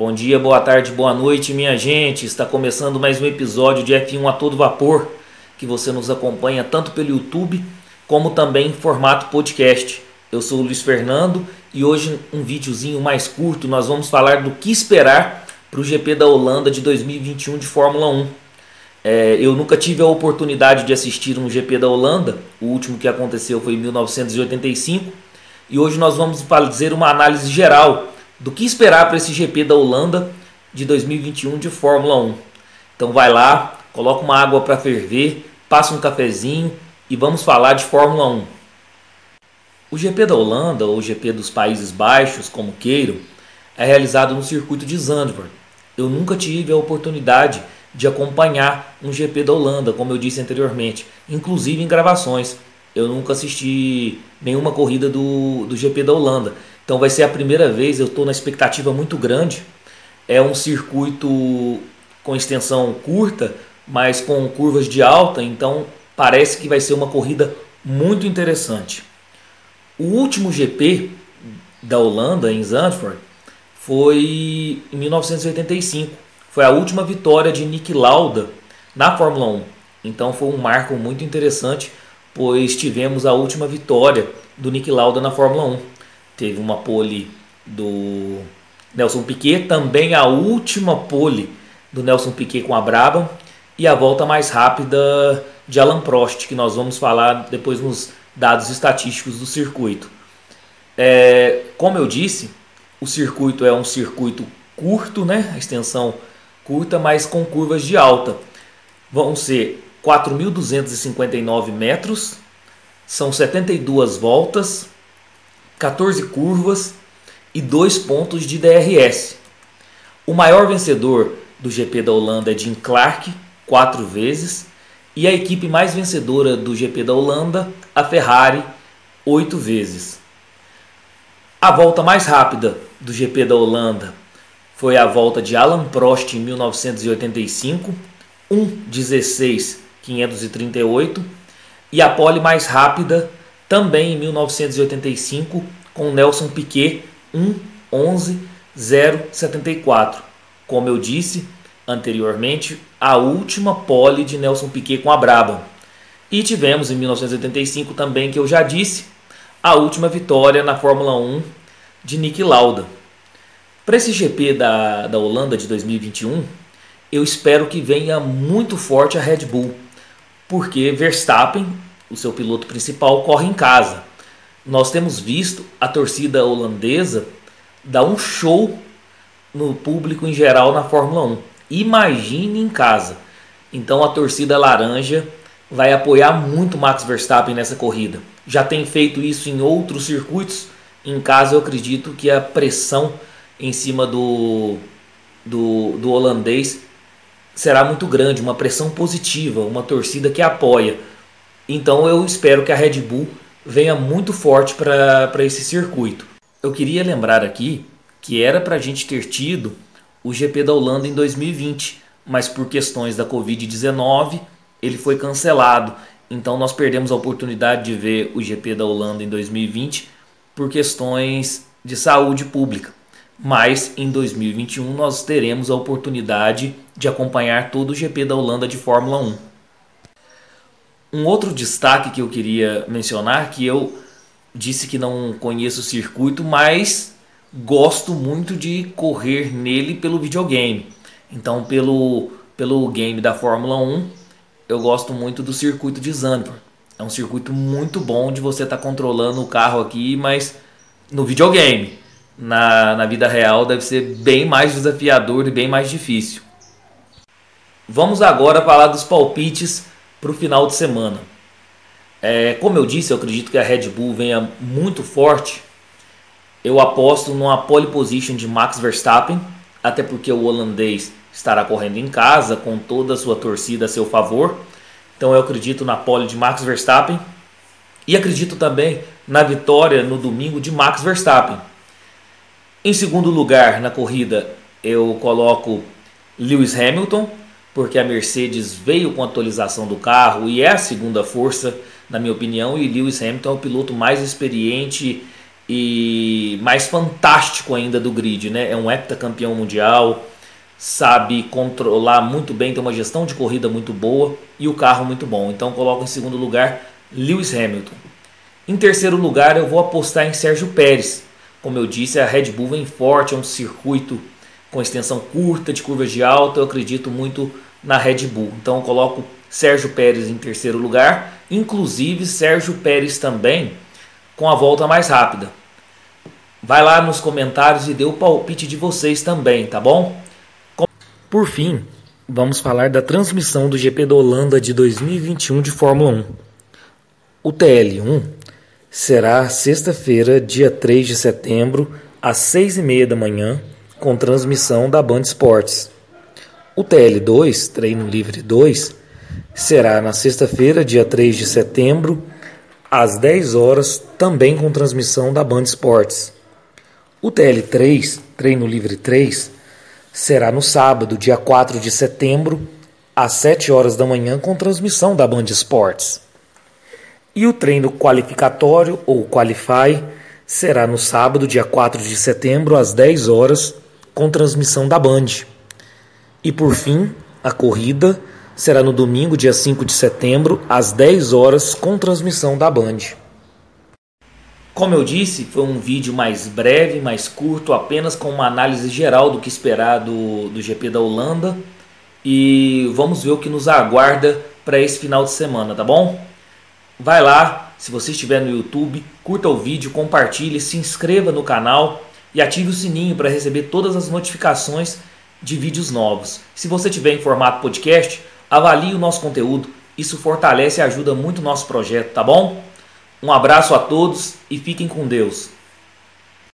Bom dia, boa tarde, boa noite, minha gente. Está começando mais um episódio de F1 a todo vapor, que você nos acompanha tanto pelo YouTube como também em formato podcast. Eu sou o Luiz Fernando e hoje um videozinho mais curto nós vamos falar do que esperar para o GP da Holanda de 2021 de Fórmula 1. É, eu nunca tive a oportunidade de assistir um GP da Holanda, o último que aconteceu foi em 1985, e hoje nós vamos fazer uma análise geral do que esperar para esse GP da Holanda de 2021 de Fórmula 1. Então vai lá, coloca uma água para ferver, passa um cafezinho e vamos falar de Fórmula 1. O GP da Holanda, ou GP dos Países Baixos, como queiram, é realizado no circuito de Zandvoort. Eu nunca tive a oportunidade de acompanhar um GP da Holanda, como eu disse anteriormente, inclusive em gravações. Eu nunca assisti nenhuma corrida do, do GP da Holanda. Então vai ser a primeira vez, eu estou na expectativa muito grande. É um circuito com extensão curta, mas com curvas de alta, então parece que vai ser uma corrida muito interessante. O último GP da Holanda em Zandvoort foi em 1985. Foi a última vitória de Nick Lauda na Fórmula 1. Então foi um marco muito interessante, pois tivemos a última vitória do Nick Lauda na Fórmula 1 teve uma pole do Nelson Piquet, também a última pole do Nelson Piquet com a Brabham e a volta mais rápida de Alan Prost, que nós vamos falar depois nos dados estatísticos do circuito. É, como eu disse, o circuito é um circuito curto, né? A extensão curta, mas com curvas de alta. Vão ser 4.259 metros, são 72 voltas, 14 curvas e 2 pontos de DRS. O maior vencedor do GP da Holanda é Jim Clark, 4 vezes, e a equipe mais vencedora do GP da Holanda, a Ferrari, 8 vezes. A volta mais rápida do GP da Holanda foi a volta de Alan Prost em 1985, 1:16.538, e a pole mais rápida também em 1985 com Nelson Piquet 1.11.074. Como eu disse anteriormente, a última pole de Nelson Piquet com a Brabham. E tivemos em 1985 também, que eu já disse, a última vitória na Fórmula 1 de Nick Lauda. Para esse GP da, da Holanda de 2021, eu espero que venha muito forte a Red Bull, porque Verstappen o seu piloto principal, corre em casa. Nós temos visto a torcida holandesa dar um show no público em geral na Fórmula 1. Imagine em casa. Então a torcida laranja vai apoiar muito Max Verstappen nessa corrida. Já tem feito isso em outros circuitos. Em casa eu acredito que a pressão em cima do, do, do holandês será muito grande, uma pressão positiva, uma torcida que apoia. Então eu espero que a Red Bull venha muito forte para esse circuito. Eu queria lembrar aqui que era para a gente ter tido o GP da Holanda em 2020, mas por questões da Covid-19 ele foi cancelado. Então nós perdemos a oportunidade de ver o GP da Holanda em 2020 por questões de saúde pública. Mas em 2021 nós teremos a oportunidade de acompanhar todo o GP da Holanda de Fórmula 1. Um outro destaque que eu queria mencionar, que eu disse que não conheço o circuito, mas gosto muito de correr nele pelo videogame. Então, pelo, pelo game da Fórmula 1, eu gosto muito do circuito de Zandvoort. É um circuito muito bom de você estar tá controlando o carro aqui, mas no videogame. Na, na vida real deve ser bem mais desafiador e bem mais difícil. Vamos agora falar dos palpites para o final de semana. É, como eu disse, eu acredito que a Red Bull venha muito forte. Eu aposto numa pole position de Max Verstappen, até porque o holandês estará correndo em casa com toda a sua torcida a seu favor. Então eu acredito na pole de Max Verstappen e acredito também na vitória no domingo de Max Verstappen. Em segundo lugar na corrida, eu coloco Lewis Hamilton, porque a Mercedes veio com a atualização do carro e é a segunda força, na minha opinião, e Lewis Hamilton é o piloto mais experiente e mais fantástico ainda do grid, né? É um heptacampeão mundial, sabe controlar muito bem, tem uma gestão de corrida muito boa e o carro muito bom. Então coloco em segundo lugar Lewis Hamilton. Em terceiro lugar eu vou apostar em Sérgio Pérez. Como eu disse, a Red Bull vem forte, é um circuito com extensão curta, de curvas de alta. Eu acredito muito na Red Bull. Então eu coloco Sérgio Pérez em terceiro lugar, inclusive Sérgio Pérez também com a volta mais rápida. Vai lá nos comentários e dê o palpite de vocês também, tá bom? Por fim, vamos falar da transmissão do GP da Holanda de 2021 de Fórmula 1. O TL1 será sexta-feira, dia 3 de setembro, às 6h30 da manhã, com transmissão da Band Esportes. O TL2, Treino Livre 2, será na sexta-feira, dia 3 de setembro, às 10 horas, também com transmissão da Band Esportes. O TL3, Treino Livre 3, será no sábado, dia 4 de setembro, às 7 horas da manhã, com transmissão da Band Esportes. E o treino qualificatório, ou Qualify, será no sábado, dia 4 de setembro, às 10 horas, com transmissão da Band. E por fim, a corrida será no domingo, dia 5 de setembro, às 10 horas, com transmissão da Band. Como eu disse, foi um vídeo mais breve, mais curto, apenas com uma análise geral do que esperar do, do GP da Holanda. E vamos ver o que nos aguarda para esse final de semana, tá bom? Vai lá, se você estiver no YouTube, curta o vídeo, compartilhe, se inscreva no canal e ative o sininho para receber todas as notificações de vídeos novos. Se você estiver em formato podcast, avalie o nosso conteúdo, isso fortalece e ajuda muito o nosso projeto, tá bom? Um abraço a todos e fiquem com Deus.